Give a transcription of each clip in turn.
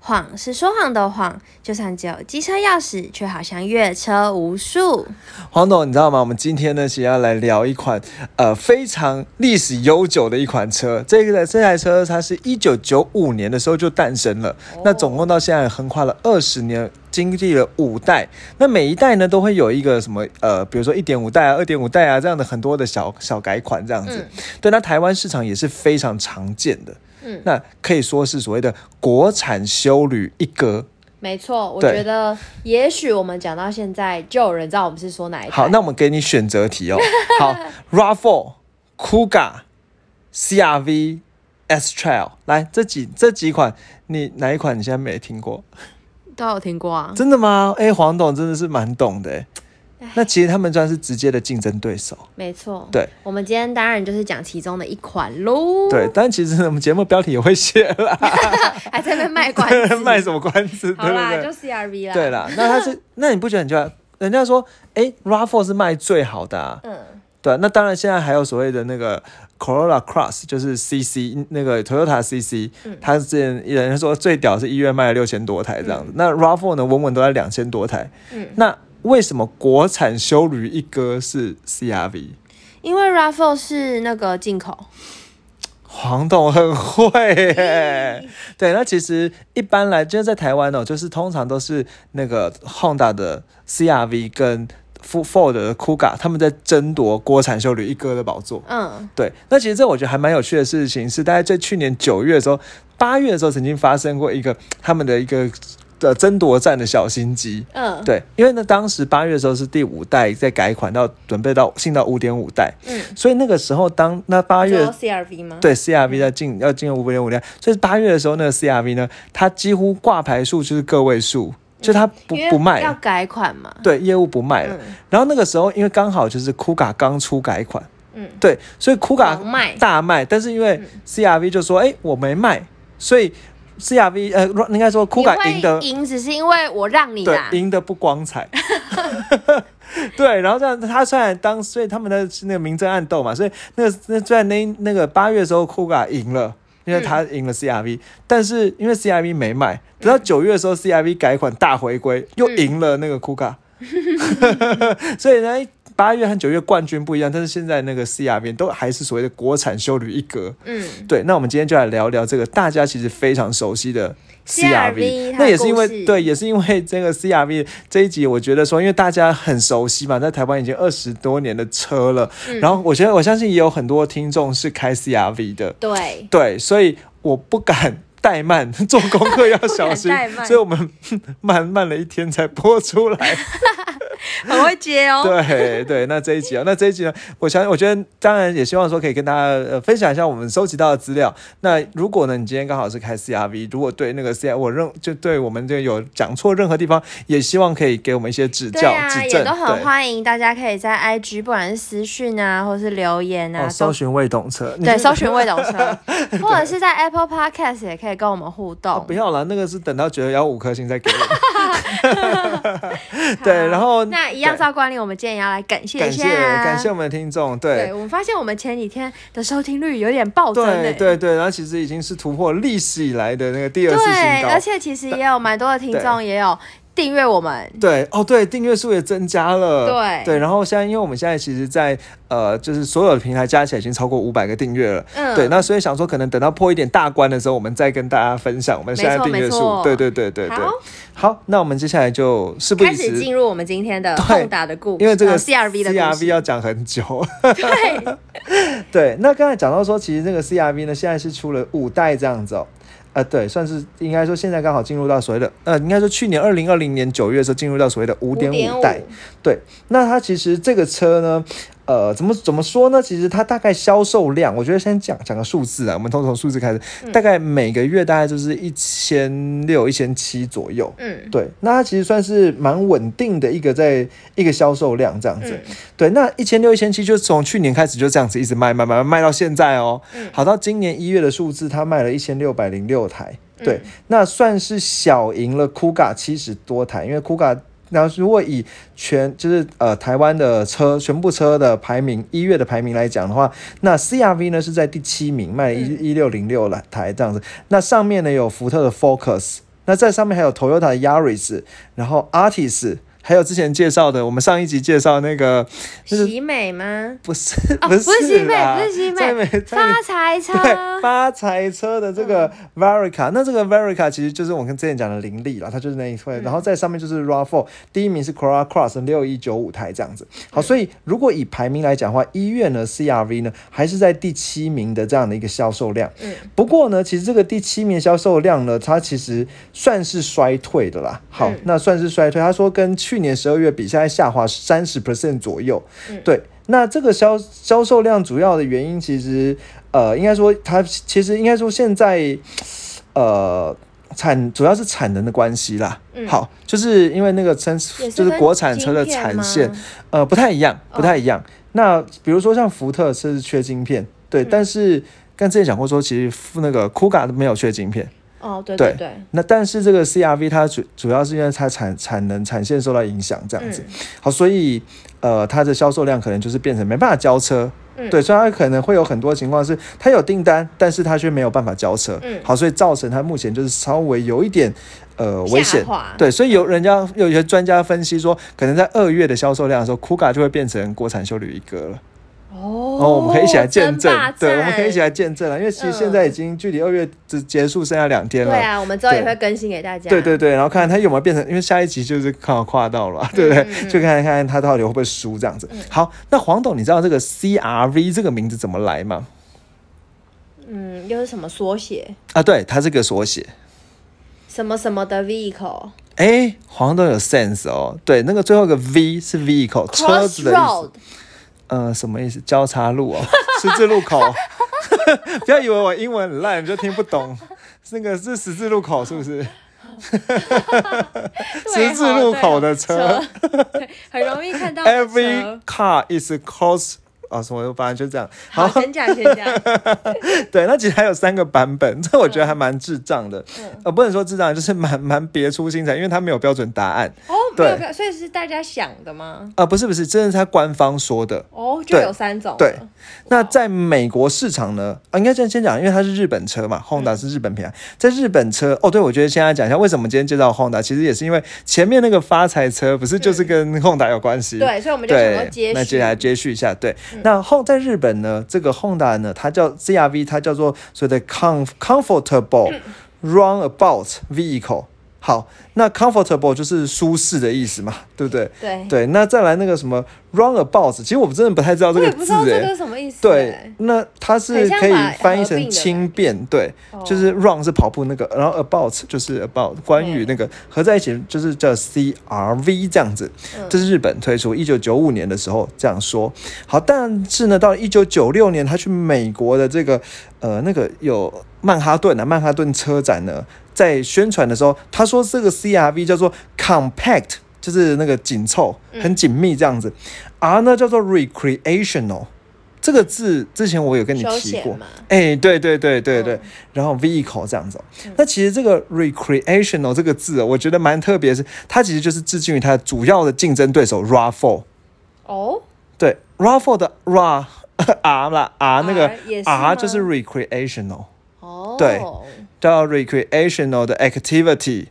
谎是说谎的谎，就算只有机车钥匙，却好像越车无数。黄董，你知道吗？我们今天呢，是要来聊一款呃非常历史悠久的一款车。这个这台车，它是一九九五年的时候就诞生了，那总共到现在横跨了二十年。经历了五代，那每一代呢都会有一个什么呃，比如说一点五代啊、二点五代啊这样的很多的小小改款这样子。对，那台湾市场也是非常常见的。嗯，那可以说是所谓的国产修旅一哥。没错，我觉得也许我们讲到现在，就有人知道我们是说哪一好，那我们给你选择题哦。好，Rav4、Kuga、CRV、S Trail，来这几这几款，你哪一款你现在没听过？都有听过啊？真的吗？哎，黄董真的是蛮懂的。那其实他们算是直接的竞争对手。没错。对。我们今天当然就是讲其中的一款喽。对，但其实我们节目标题也会写了。还在那卖关子？卖什么关子？好啦，就 CRV 啦。对啦，那他是，那你不觉得？你就人家说，哎，Rav4 是卖最好的。嗯。对，那当然现在还有所谓的那个。Corolla Cross 就是 CC 那个 Toyota CC，嗯它之前人家说最屌是一月卖了六千多台这样子，那 Rav4 呢稳稳都在两千多台。嗯，那为什么国产修旅一哥是 CRV？因为 Raffle 是那个进口。黄董很会，对，那其实一般来就是在台湾哦，就是通常都是那个 Honda 的 CRV 跟。Ford 的 Kuga 他们在争夺国产修旅一哥的宝座。嗯，对。那其实这我觉得还蛮有趣的事情，是大概在去年九月的时候，八月的时候曾经发生过一个他们的一个的争夺战的小心机。嗯，对。因为呢，当时八月的时候是第五代在改款，到准备到进到五点五代。嗯，所以那个时候当那八月 CRV 吗？对，CRV 在进要进入五点五代，所以八月的时候那个 CRV 呢，它几乎挂牌数就是个位数。就它不不卖，要改款嘛？对，业务不卖了。然后那个时候，因为刚好就是酷卡刚出改款，嗯，对，所以酷卡大卖。但是因为 CRV 就说，哎，我没卖，所以 CRV 呃，应该说酷卡赢得赢，只是因为我让你对赢的不光彩。对，然后这样他虽然当，所以他们的那个明争暗斗嘛，所以那个那虽然那那个八月的时候酷卡赢了。因为他赢了 CRV，但是因为 CRV 没卖，等到九月的时候，CRV 改款大回归，又赢了那个 Kuga，所以呢。八月和九月冠军不一样，但是现在那个 CRV 都还是所谓的国产修旅一格。嗯，对。那我们今天就来聊聊这个大家其实非常熟悉的 CRV。那也是因为对，也是因为这个 CRV 这一集，我觉得说，因为大家很熟悉嘛，在台湾已经二十多年的车了。然后，我觉得我相信也有很多听众是开 CRV 的。对对，所以我不敢怠慢，做功课要小心。所以我们慢慢了一天才播出来。很会接哦，对对，那这一集啊，那这一集呢，我想，我觉得当然也希望说可以跟大家呃分享一下我们收集到的资料。那如果呢，你今天刚好是开 CRV，如果对那个 CR 我认就对我们这个有讲错任何地方，也希望可以给我们一些指教指正。也都很欢迎大家可以在 IG 不管是私讯啊，或是留言啊，搜寻未懂车，对，搜寻未懂车，或者是在 Apple Podcast 也可以跟我们互动。不要了，那个是等到觉得要五颗星再给我。对，然后。那一样照惯例，我们今天也要来感谢一下感谢我们的听众。对，我们发现我们前几天的收听率有点暴增。对对对，然后其实已经是突破历史以来的那个第二次新高。而且其实也有蛮多的听众也有。订阅我们，对哦，对，订阅数也增加了，对。对，然后现在因为我们现在其实，在呃，就是所有的平台加起来已经超过五百个订阅了，嗯，对，那所以想说，可能等到破一点大关的时候，我们再跟大家分享我们现在订阅数，对对对对对，好，那我们接下来就事不宜迟，进入我们今天的碰打的故，因为这个 CRV 的 CRV 要讲很久，对。对，那刚才讲到说，其实这个 CRV 呢，现在是出了五代这样子哦。呃，对，算是应该说现在刚好进入到所谓的，呃，应该说去年二零二零年九月的时候进入到所谓的五点五代，对，那它其实这个车呢。呃，怎么怎么说呢？其实它大概销售量，我觉得先讲讲个数字啊。我们从从数字开始，大概每个月大概就是一千六、一千七左右。嗯，对，那它其实算是蛮稳定的一个在一个销售量这样子。对，那一千六、一千七就从去年开始就这样子一直卖卖卖卖到现在哦。好，到今年一月的数字，它卖了一千六百零六台。对，那算是小赢了酷 a 七十多台，因为酷后如果以全就是呃台湾的车全部车的排名一月的排名来讲的话，那 CRV 呢是在第七名，卖了一一六零六了台这样子。那上面呢有福特的 Focus，那在上面还有 Toyota 的 Yaris，然后 Artis。还有之前介绍的，我们上一集介绍那个，是喜美吗？不是哦，不不是喜美，不是喜美，发财车。对发财车的这个 Varica，、那这个 Varica 其实就是我跟之前讲的林立了，它就是那一块，然后在上面就是 RAV4，第一名是 Corolla Cross 六一九五台这样子。好，所以如果以排名来讲的话，一月呢 CRV 呢还是在第七名的这样的一个销售量。嗯，不过呢，其实这个第七名销售量呢，它其实算是衰退的啦。好，嗯那算是衰退。他说跟去年十二月比，现在下滑三十 percent 左右。嗯对，那这个销销售量主要的原因，其实呃，应该说它其实应该说现在呃。产主要是产能的关系啦，嗯好，就是因为那个生就是国产车的产线，呃，不太一样，不太一样。那比如说像福特是缺晶片，对，嗯但是刚之前讲过说，其实那个 Kuga 没有缺晶片，哦，对对对对，那但是这个 CRV 它主主要是因为它产产能产线受到影响这样子，嗯好，所以呃它的销售量可能就是变成没办法交车。嗯对，所以它可能会有很多情况是，它有订单，但是它却没有办法交车。嗯好，所以造成它目前就是稍微有一点呃危险对，所以有人家有一些专家分析说，可能在二月的销售量的时候，Kuga 就会变成国产修旅一哥了。哦，哦，我们可以一起来见证，对，我们可以一起来见证了，因为其实嗯现在已经距离二月只结束剩下两天了。对啊，我们之后也会更新给大家。对对对，然后看看他有没有变成，因为下一集就是刚好跨到了，对不对？就看看他到底会不会输这样子。好，那黄董，你知道这个 CRV 这个名字怎么来吗？嗯，又是什么缩写？啊，对，它是个缩写。什么什么的 vehicle 哎，黄董有 sense 哦。对，那个最后一个 V 是 vehicle 车子的意思。呃，什么意思？交叉路哦，十字路口。不要以为我英文很烂，你就听不懂。那个是十字路口，是不是？对十字路口的车很容易看到的 Every 车。car is cross 啊，什么，反正就这样。好，先讲先讲。对，那其实还有三个版本，这我觉得还蛮智障的。嗯呃，不能说智障，就是蛮蛮别出心裁，因为它没有标准答案。哦，没有对所以是大家想的吗？啊、不是不是，真的是他官方说的。哦，就有三种了。对那在美国市场呢？啊，应该先先讲，因为它是日本车嘛，Honda 嗯是日本品牌，在日本车哦，对，我觉得现在讲一下为什么今天介绍 Honda，其实也是因为前面那个发财车不是就是跟 Honda 有关系？嗯对，所以我们就想要，接续。那接下来接续一下，对，那 Honda 在日本呢，这个 Honda 呢，它叫 CRV，它叫做所谓的 com comfortable 嗯 runabout vehicle。好，那 comfortable 就是舒适的意思嘛，对不对？对，对，那再来那个什么 runabout，其实我真的不太知道这个字这个是什么意思。对哎，那它是可以翻译成轻便，对，哦就是 run 是跑步那个，然后 about 就是 about 关于那个合在一起就是叫 CRV 这样子，嗯这是日本推出，一九九五年的时候这样说。好，但是呢，到了一九九六年，他去美国的这个呃那个有曼哈顿啊，曼哈顿车展呢，在宣传的时候，他说这个 CRV 叫做 compact，就是那个紧凑、嗯。很紧密这样子，R 呢叫做 recreational。这个字之前我有跟你提过。哎、对对对对对，嗯。然后 vehicle 这样子、哦。那其实这个 recreational 这个字、哦，我觉得蛮特别，是它其实就是致敬于它主要的竞争对手 RAV4。哦，对，RAV4 的 RA R 啦 R 那个 R R 吗？就是 recreational，哦，对叫 recreational 的 activity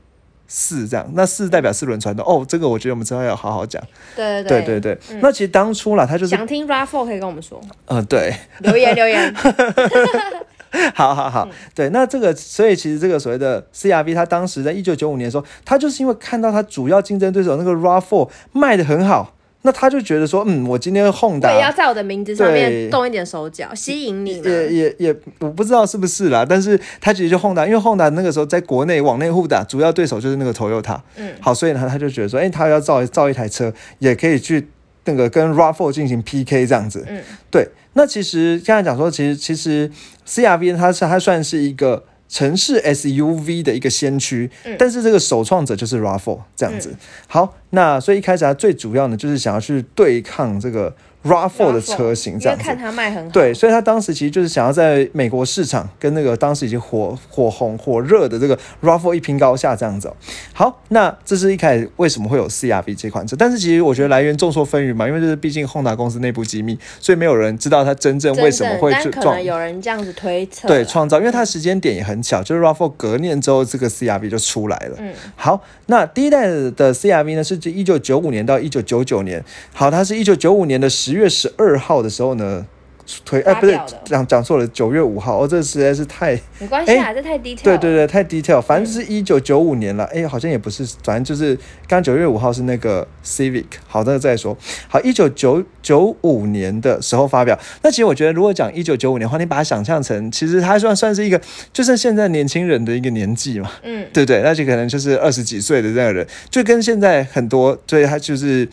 四这样，那四代表四轮传动哦，这个我觉得我们之后要好好讲。对对对。对对，那其实当初啦，他就是想听 Raffle 可以跟我们说，呃对，留言留言。好好好，对，那这个，所以其实这个所谓的 CRV，他当时在一九九五年的时候，他就是因为看到他主要竞争对手那个 RAV4 卖的很好，那他就觉得说，嗯，我今天我也要 Honda 在我的名字上面动一点手脚，吸引你嘛。也也也，我不知道是不是啦，但是他其实就 Honda，因为 Honda 那个时候在国内往内互打，主要对手就是那个 Toyota，嗯，好，所以呢，他就觉得说，哎、他要造造一台车，也可以去那个跟 RAV4 进行 PK 这样子，嗯，对。那其实刚才讲说，其实其实 CRV 它是它算是一个城市 SUV 的一个先驱，嗯但是这个首创者就是 Raffle 这样子。好，那所以一开始它最主要呢，就是想要去对抗这个 RAV4 的 RAV4 车型，这样子看。它卖很好。对，所以他当时其实就是想要在美国市场跟那个当时已经火火红火热的这个 RAV4 一拼高下这样子哦、好，那这是一开始为什么会有 CRV 这款车？但是其实我觉得来源众说纷纭嘛，因为这是毕竟 Honda 公司内部机密，所以没有人知道它真正为什么会正去撞可能有人这样子推测。对创造，因为它的时间点也很巧，就是 RAV4 隔年之后，这个 CRV 就出来了。嗯，好，那第一代的 CRV 呢，是指一九九五年到一九九九年。好，它是一九九五年的十月十二号的时候呢推，哎，不是发表的讲讲错了，九月五号。哦，这实在是太，没关系啊，这太 detail。对对对，太 detail。反正是一九九五年了，哎、好像也不是，反正就是刚刚九月五号是那个 Civic。好，那个再说。好，一九九九五年的时候发表。那其实我觉得，如果讲一九九五年的话，你把它想象成，其实它算算是一个，就是现在年轻人的一个年纪嘛。嗯，对不对？那就可能就是二十几岁的这样的人，就跟现在很多，所以他就是，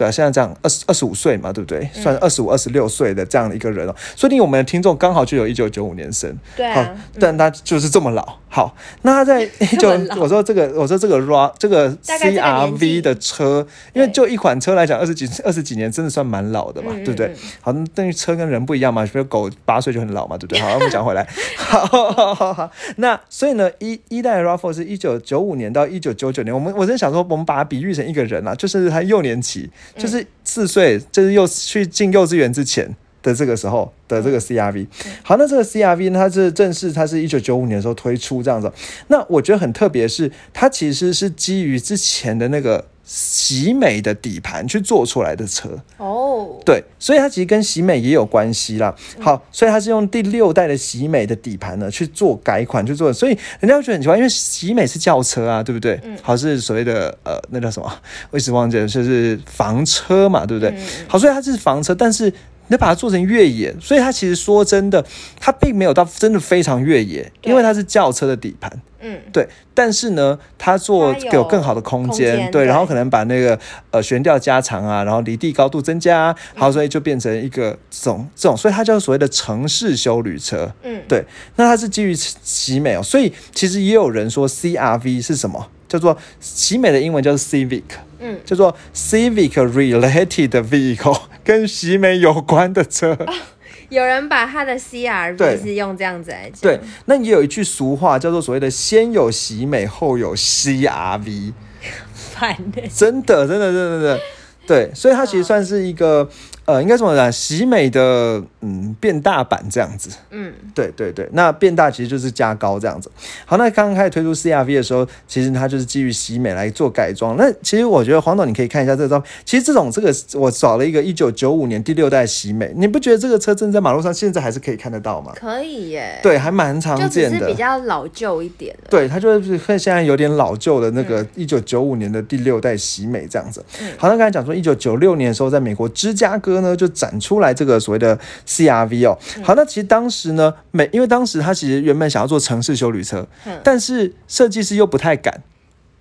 对啊，现在这样二十二十五岁嘛，对不对？嗯算二十五、二十六岁的这样的一个人哦，说不定我们的听众刚好就有一九九五年生，好对啊，，但他就是这么老。好，那他在一 九这么，老我说这个，我说这个 RA 这个大概这个年纪 CRV 的车，因为就一款车来讲，二十几二十几年真的算蛮老的嘛，嗯对不对？好，那等于车跟人不一样嘛，比如狗八岁就很老嘛，对不对？好，我们讲回来，好好好好，那所以呢，一一代 RAV4 是一九九五年到一九九九年，我们我真想说，我们把它比喻成一个人啊，就是他幼年期，就是四岁，就是幼去进幼稚园之前。的这个时候的这个 CRV，好，那这个 CRV 呢，它是正式，它是一九九五年的时候推出这样子。那我觉得很特别是，它其实是基于之前的那个喜美的底盘去做出来的车。哦，对，所以它其实跟喜美也有关系啦。好，所以它是用第六代的喜美的底盘呢去做改款去做，所以人家会觉得很奇怪，因为喜美是轿车啊，对不对？嗯好是所谓的呃那叫什么？我一直忘记了，就是房车嘛，对不对？好，所以它是房车，但是。你把它做成越野，所以它其实说真的，它并没有到真的非常越野，因为它是轿车的底盘。嗯，对，但是呢，它做它有有更好的空间，对，空间对然后可能把那个呃悬吊加长啊，然后离地高度增加好，所以就变成一个这种这种，所以它叫所谓的城市修旅车。嗯，对，那它是基于奇美哦，所以其实也有人说 CRV 是什么？叫做奇美的英文叫做 Civic，嗯，叫做 Civic Related Vehicle，跟喜美有关的车。有人把他的 CRV 是用这样子来讲，对，那也有一句俗话叫做所谓的“先有喜美，后有 CRV”。烦的，真的，真的，真的，真的，对，所以它其实算是一个，呃，应该怎么讲，喜美的嗯变大版这样子。嗯，对对对，那变大其实就是加高这样子。好，那刚刚开始推出 CRV 的时候，其实它就是基于喜美来做改装。那其实我觉得黄总，你可以看一下这个照片。其实这种这个我找了一个一九九五年第六代喜美，你不觉得这个车真的在马路上现在还是可以看得到吗？可以耶，，对，还蛮常见的。是比较老旧一点的，对，它就是会现在有点老旧的那个一九九五年的第六代喜美这样子。嗯好，那刚才讲说一九九六年的时候，在美国芝加哥呢就展出来这个所谓的 CRV 哦。嗯好，那其实当时呢，每因为当时他其实原本想要做城市修旅车，嗯但是设计师又不太敢，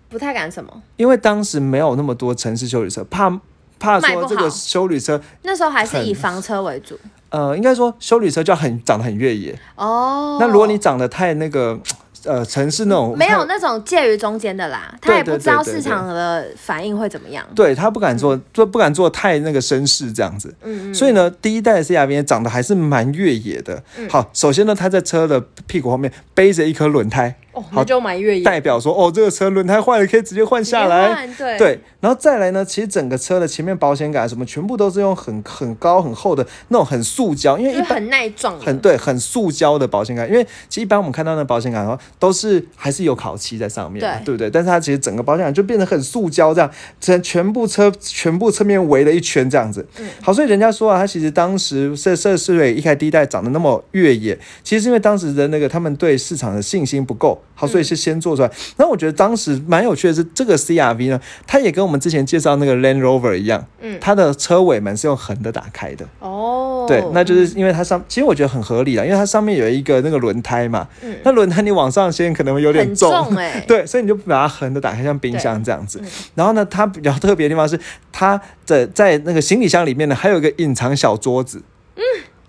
不太敢什么。因为当时没有那么多城市修旅车，怕怕说这个修旅车，那时候还是以房车为主呃，应该说修旅车就要很长得很越野。哦。那如果你长得太那个。呃，城市那种没有那种介于中间的啦，他也不知道市场的反应会怎么样。对他不敢做，做不敢做太那个绅士这样子。嗯嗯，所以呢，第一代的 CRV 长得还是蛮越野的。嗯好，首先呢，它在车的屁股后面背着一颗轮胎，哦，就买越野，代表说哦，这个车轮胎坏了可以直接换下来。对对，然后再来呢，其实整个车的前面保险杆什么全部都是用很很高很厚的那种很塑胶，因为一般很耐撞，很对，很塑胶的保险杆，因为其实一般我们看到那保险杆的话，都是还是有烤漆在上面，对对不对？但是它其实整个保险杆就变得很塑胶，这样，全全部车全部侧面围了一圈这样子。嗯好，所以人家说啊，它其实当时这这是为一开第一代长得那么越野，其实是因为当时的那个他们对市场的信心不够，好，所以是先做出来。那、我觉得当时蛮有趣的是，这个 CRV 呢，它也跟我们之前介绍那个 Land Rover 一样，嗯它的车尾门是用横的打开的。哦，对，那就是因为它上，其实我觉得很合理啦，因为它上面有一个那个轮胎嘛，嗯那轮胎你往上掀可能会有点重，对，所以你就把它横的打开，像冰箱这样子。然后呢，它比较特别的地方是，它的在那个行李箱里面呢，还有一个隐藏小桌子。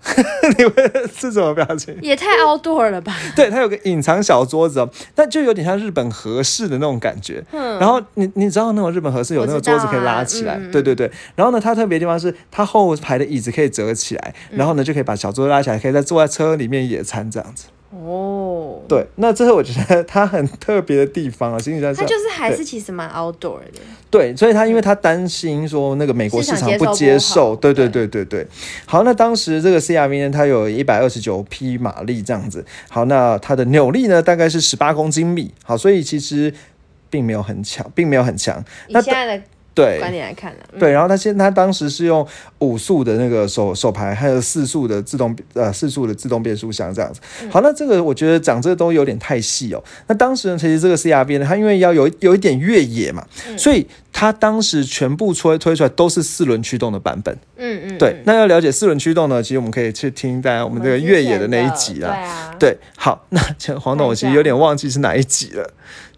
你们是什么表情？也太 outdoor 了吧？对，它有个隐藏小桌子哦，但就有点像日本和室的那种感觉。嗯然后你你知道那种日本和室有那个桌子可以拉起来，啊嗯对对对。然后呢，它特别的地方是它后排的椅子可以折起来，嗯然后呢就可以把小桌子拉起来，可以在坐在车里面野餐这样子。哦，对，那这是我觉得 它很特别的地方啊，行李箱它就是还是其实蛮 outdoor 的。对，所以他因为他担心说那个美国市场不接受对对对对对。好，那当时这个 CRV 呢，它有一百二十九匹马力这样子。好，那它的扭力呢大概是十八公斤米。好，所以其实并没有很强，并没有很强。那现在的对观点来看呢，嗯对，然后他现他当时是用五速的那个手手排，还有四速的自动呃四速的自动变速箱这样子。嗯好，那这个我觉得讲这个都有点太细哦。那当时呢，其实这个 CRV 呢，它因为要有有一点越野嘛，嗯所以它当时全部推推出来都是四轮驱动的版本。嗯嗯，对嗯，那要了解四轮驱动呢，其实我们可以去听大家我们这个越野的那一集对啦。啊，对，好，那前黄董，我其实有点忘记是哪一集了。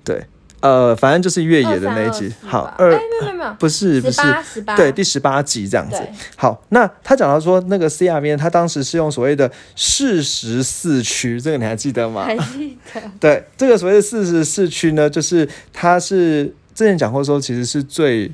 对，呃，反正就是越野的那一集。23好，吧二哎没有没有，不是不是对，第十八集这样子。好，那他讲到说，那个 CRV 呢他当时是用所谓的四十四驱，这个你还记得吗？还记得，对，这个所谓的四十四驱呢，就是它是之前讲过说，其实是最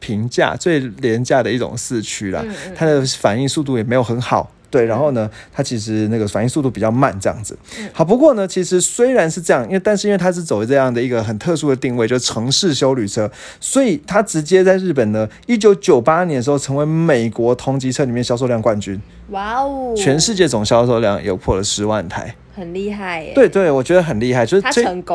平价、最廉价的一种四驱啦。嗯嗯它的反应速度也没有很好。对，然后呢，它其实那个反应速度比较慢，这样子。好，不过呢，其实虽然是这样，因为但是因为它是走这样的一个很特殊的定位，就是城市修旅车，所以它直接在日本呢，一九九八年的时候成为美国同级车里面销售量冠军，哇哦，全世界总销售量有破了十万台。很厉害耶，对对，我觉得很厉害，就是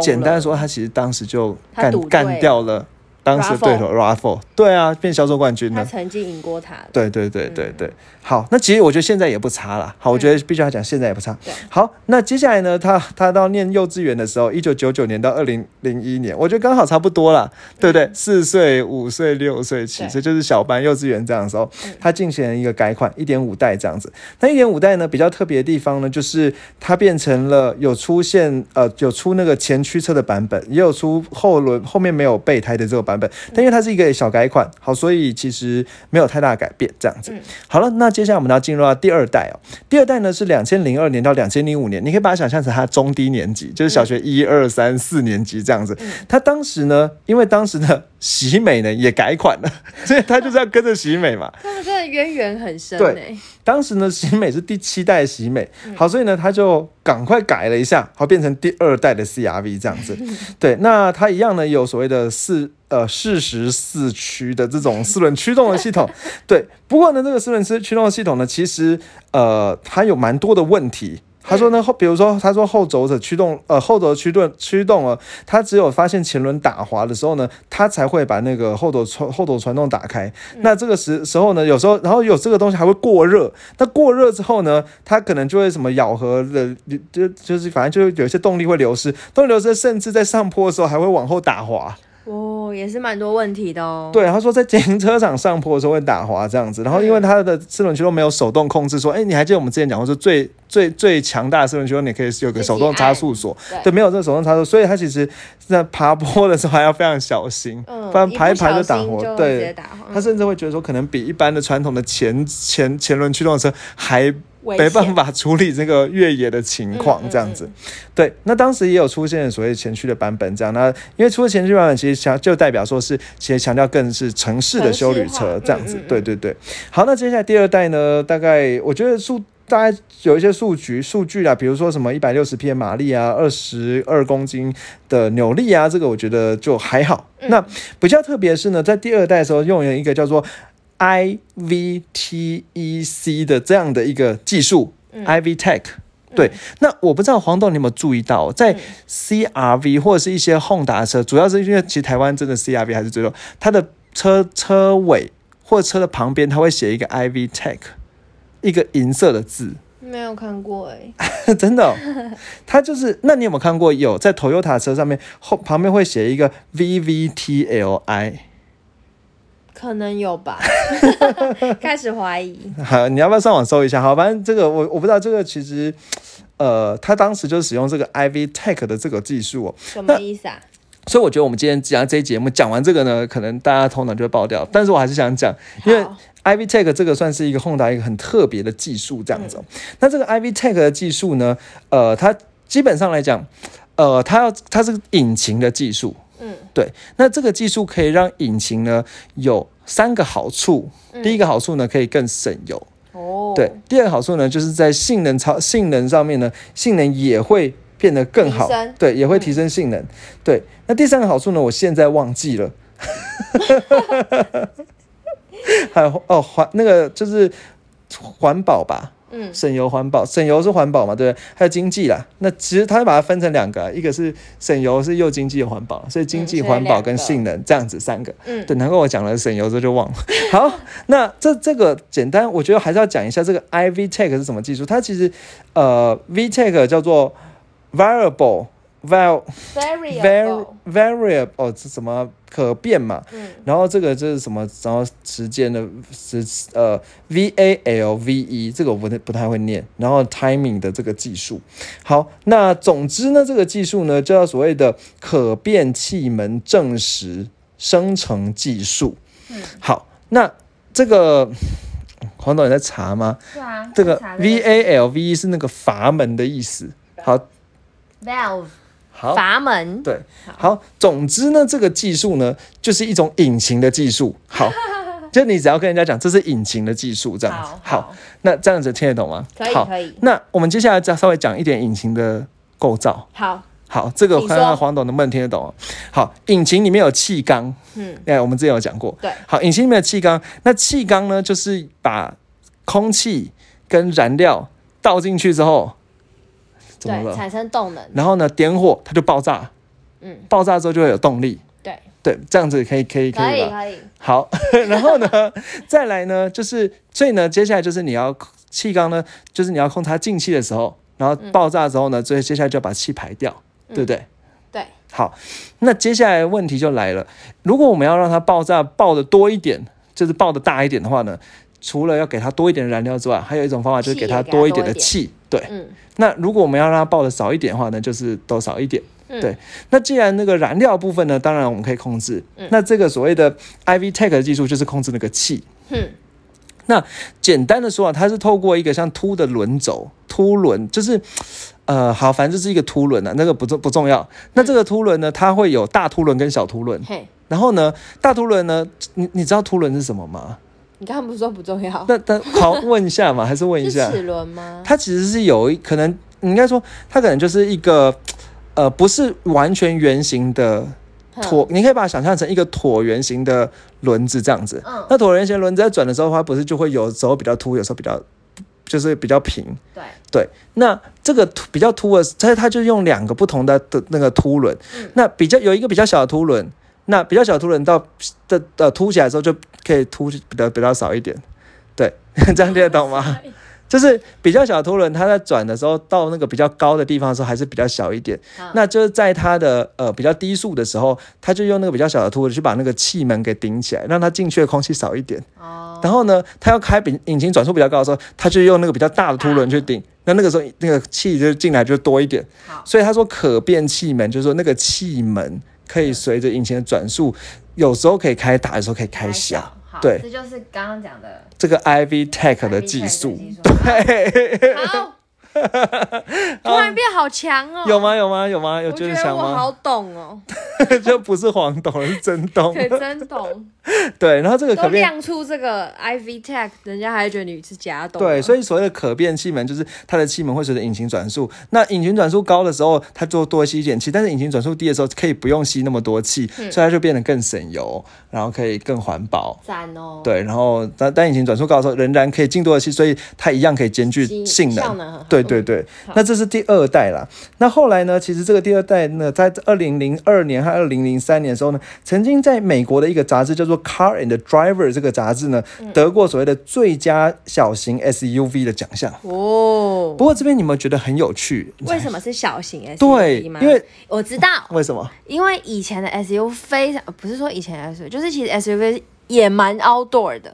简单的说，他其实当时就干干掉了当时对手 Raffle，对啊，变销售冠军了。他曾经赢过他的，对对对对对，好，那其实我觉得现在也不差了。好，我觉得必须要讲现在也不差。对好，那接下来呢，他他到念幼稚园的时候，一九九九年到二零零一年，我觉得刚好差不多了，对不对？四岁、五岁、六岁、七岁，就是小班幼稚园这样的时候，他进行了一个改款，一点五代这样子。那一点五代呢，比较特别的地方呢，就是它变成了有出现呃有出那个前驱车的版本，也有出后轮后面没有备胎的这个版本，但因为它是一个小改款，好，所以其实没有太大改变这样子。好了，那接下来我们要进入到第二代哦。第二代呢是两千零二年到两千零五年，你可以把它想象成它中低年级，就是小学一二三四年级这样子。它当时呢，因为当时的喜美呢也改款了，所以他就是要跟着喜美嘛。他们真的渊源很深对哎，当时呢，喜美是第七代喜美，好，所以呢，他就赶快改了一下，好，变成第二代的 CRV 这样子。对，那它一样呢，有所谓的四呃适时四驱的这种四轮驱动的系统。对，不过呢，这个四轮驱驱动的系统呢，其实呃它有蛮多的问题。他说呢，后比如说，他说后轴的驱动，呃，后轴的驱动驱动啊，它只有发现前轮打滑的时候呢，它才会把那个后轴传后轴传动打开。那这个时时候呢，有时候然后有这个东西还会过热，那过热之后呢，它可能就会什么咬合的，就就是反正就有一些动力会流失，动力流失，甚至在上坡的时候还会往后打滑。哦，也是蛮多问题的哦，对，他说在停车场上坡的时候会打滑这样子，然后因为它的四轮驱动没有手动控制，说，哎，你还记得我们之前讲过，说最最最强大的四轮驱动，你可以有个手动差速锁，对。对，没有这个手动差速，所以它其实在爬坡的时候还要非常小心，嗯，不然一排一排就打滑，打滑，他甚至会觉得说，可能比一般的传统的前前前轮驱动的车还危没办法处理这个越野的情况嗯，这样子。对，那当时也有出现所谓前驱的版本，这样。那因为出了前驱版本，其实强就代表说是其实强调更是城市的修旅车这样子对对对。好，那接下来第二代呢，大概我觉得数。大概有一些数据数据啊，比如说什么一百六十匹的马力啊，二十二公斤的扭力啊，这个我觉得就还好。嗯那比较特别的是呢，在第二代的时候用了一个叫做 IVTEC 的这样的一个技术、i v Tech。对，那我不知道黄豆你有没有注意到，在 CRV 或者是一些 Honda 车，主要是因为其实台湾真的 CRV 还是最多，它的车车尾或者车的旁边，它会写一个 IV Tech，一个银色的字。没有看过哎，真的哦、它就是，那你有没有看过有在 Toyota 车上面后旁边会写一个 VVTLI？可能有吧，开始怀疑，好，你要不要上网搜一下？好，反正这个我我不知道，这个其实，呃，他当时就使用这个 IV Tech 的这个技术哦。什么意思啊？所以我觉得我们今天讲这一节目讲完这个呢，可能大家头脑就会爆掉。但是我还是想讲，因为 Ivy Tech 这个算是一个 Honda 一个很特别的技术，这样子、哦。那这个 Ivy Tech 的技术呢，呃，它基本上来讲，呃，它要它是引擎的技术，嗯对。那这个技术可以让引擎呢有三个好处。第一个好处呢，可以更省油。哦，对，第二个好处呢，就是在性能超性能上面呢，性能也会变得更好，对，也会提升性能。对，那第三个好处呢，我现在忘记了。还有哦，环那个就是环保吧，嗯省油环保，省油是环保嘛，对不对？还有经济啦。那其实它把它分成两个啊，一个是省油是又经济又环保，所以经济、环保跟性能这样子三个。嗯对，难怪我讲了省油之后就忘了。好，那这这个简单，我觉得还是要讲一下这个 IV Tech 是什么技术。它其实呃 V Tech 叫做 variable val var，variable，variable 哦，这什么可变嘛？嗯然后这个就是什么？然后时间的时呃 V A L V E 这个我不太不太会念。然后 timing 的这个技术，好，那总之呢，这个技术呢叫所谓的可变气门证实生成技术。嗯，好，那这个黄导你在查吗？是啊，这个 V A L V E 是那个阀门的意思。好，valve 好，阀门，对，好，总之呢，这个技术呢，就是一种引擎的技术。好，就你只要跟人家讲这是引擎的技术，这样子。好那这样子听得懂吗？好，可以可以，那我们接下来再稍微讲一点引擎的构造。好，好，这个我看看说黄董能不能听得懂哦。好，引擎里面有气缸，嗯，哎，我们之前有讲过。对，好，引擎里面有气缸，那气缸呢，就是把空气跟燃料倒进去之后，怎么对，了？产生动能，然后呢，点火它就爆炸，嗯，爆炸之后就会有动力。对，对，这样子可以可以可可以吧？以可以，好，然后呢，再来呢，就是所以呢，接下来就是你要气缸呢，就是你要控制它进气的时候，然后爆炸之后呢，所以接下来就要把气排掉，对不对？对，好，那接下来问题就来了，如果我们要让它爆炸爆的多一点，就是爆的大一点的话呢，除了要给它多一点的燃料之外，还有一种方法就是给它多一点的气。对，嗯那如果我们要让它爆的少一点的话呢，就是都少一点。嗯对，那既然那个燃料部分呢，当然我们可以控制。嗯那这个所谓的 IV Tech 的技术就是控制那个气。嗯。那，简单的说啊，它是透过一个像凸的轮轴，凸轮就是，呃，好，反正就是一个凸轮啊，那个不重不重要。那这个凸轮呢，它会有大凸轮跟小凸轮。嘿，然后呢，大凸轮呢，你你知道凸轮是什么吗？你刚刚不是说不重要？那那好，问一下嘛，还是 问一下？是齿轮吗？它其实是有一可能，你应该说它可能就是一个，呃，不是完全圆形的哼椭，你可以把它想象成一个椭圆形的轮子这样子。嗯那椭圆形轮子在转的时候，它不是就会有时候比较凸，有时候比较就是比较平。对，对，那这个凸比较凸的，它它就用两个不同的的那个凸轮。嗯那比较有一个比较小的凸轮，那比较小的凸轮到的呃凸起来的时候，就可以凸比较比较少一点。对，这样听得懂吗？就是比较小的凸轮，它在转的时候到那个比较高的地方的时候，还是比较小一点。好那就是在它的呃比较低速的时候，它就用那个比较小的凸轮去把那个气门给顶起来，让它进去的空气少一点。哦，然后呢，它要开比引擎转速比较高的时候，它就用那个比较大的凸轮去顶。那那个时候那个气就进来就多一点。好，所以他说可变气门，就是说那个气门可以随着引擎的转速，有时候可以开大，有时候可以开小。对。这就是刚刚讲的这个 IV Tech 的技术，对，对，好，突然变好强哦，有？吗？有吗？有吗？有我觉得强吗？我好懂哦，就不是黄懂，是真懂。对，真懂，对，然后这个都可变。亮出这个 IV Tech，人家还觉得你是假懂。对，所以以所谓的可变气门，就是它的气门会随着引擎转速。那引擎转速高的时候，它就多吸一点气；但是引擎转速低的时候，可以不用吸那么多气，嗯所以它就变得更省油，然后可以更环保。赞哦，，对，然后但但引擎转速高的时候，仍然可以进多的气，所以它一样可以兼具性能。效能对对对，那这是第二代啦。那后来呢？其实这个第二代呢，在二零零二年和二零零三年的时候呢，曾经在美国的一个杂志叫做《Car and Driver》这个杂志呢，嗯得过所谓的最佳小型 SUV 的奖项。哦不，过这边你们觉得很有趣？为什么是小型 SUV？因为我知道，为什么？因为以前的 SUV 非常，不是说以前的 SUV，就是其实 SUV 也蛮 outdoor 的，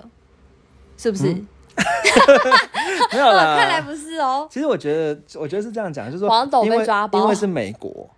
是不是？没有 看来啦。不是哦。其实我觉得，我觉得是这样讲，就是说，黄董被抓包因为是美国，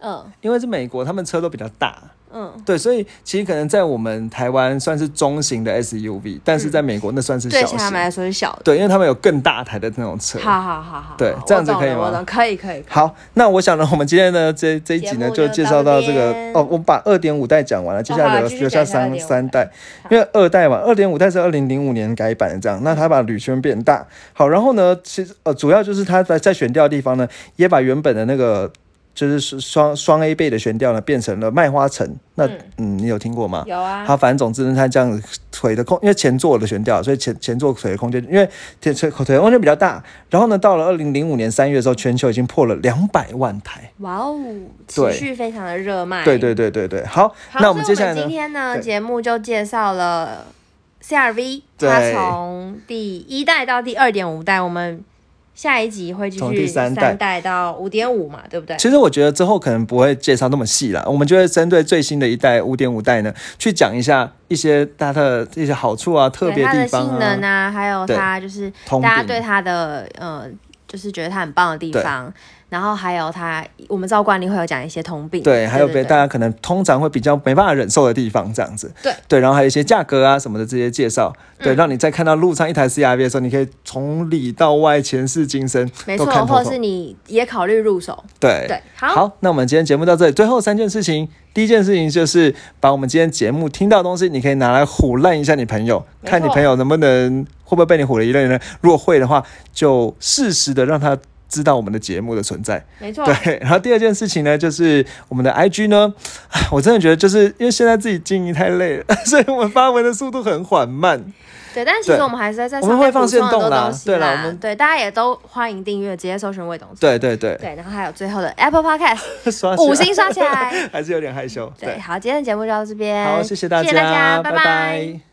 嗯因为是美国，他们车都比较大。嗯，对，所以其实可能在我们台湾算是中型的 SUV，但是在美国那算是小型。对他们来说是小的。对，因为他们有更大台的那种车。好好好好，对这样子可以吗可以可以。好，那我想呢，我们今天呢这这一集呢就就介绍到这个到哦，我把二点五代讲完了，接下来留留下三讲一下2.5三代，因为二代嘛，二点五代是二零零五年改版的这样，那它把铝圈变大，好，然后呢，其实呃主要就是它在在选调的地方呢，也把原本的那个就是双双 A 倍的悬吊呢变成了麦花臣，那嗯你有听过吗？有啊，它反正总之呢，它这样子腿的空，因为前座的悬吊，所以前前座腿的空间，因为前腿腿的空间比较大。然后呢，到了二零零五年三月的时候，全球已经破了两百万台。哇哦，持续非常的热卖。对对对对对，好，好，那我们接下来呢？今天呢节目就介绍了 CRV，它从第一代到第二点五代，我们下一集会继从第续三代代到五点五嘛，对不对？其实我觉得之后可能不会介绍那么细了，我们就会针对最新的一代五点五代呢，去讲一下一些它的一些好处啊、特别对它的地方性能啊。啊，还有它就是大家对它的呃，就是觉得它很棒的地方，然后还有他我们照惯例会有讲一些通病，对，还有别大家可能通常会比较没办法忍受的地方，这样子。对。对，然后还有一些价格啊什么的这些介绍，对，嗯让你在看到路上一台 CRV 的时候，你可以从里到外前世今生没错，或者是。你也考虑入手，对。对，好，好，那我们今天节目到这里，最后三件事情，第一件事情就是把我们今天节目听到的东西，你可以拿来唬烂一下你朋友，看你朋友能不能会不会被你唬了一愣呢？如果会的话，就适时的让他知道我们的节目的存在。没错，对，然后第二件事情呢，就是我们的 IG 呢，我真的觉得就是因为现在自己经营太累了，所以我们发文的速度很缓慢。对，但其实我们还是在在我们会放上面补充很限动啦多东西对啦我们对大家也都欢迎订阅，直接搜寻魏董事。对对对，对，然后还有最后的 Apple Podcast 五星刷起来。还是有点害羞。对，好，今天的节目就到这边。好，谢谢大谢谢大家，拜拜拜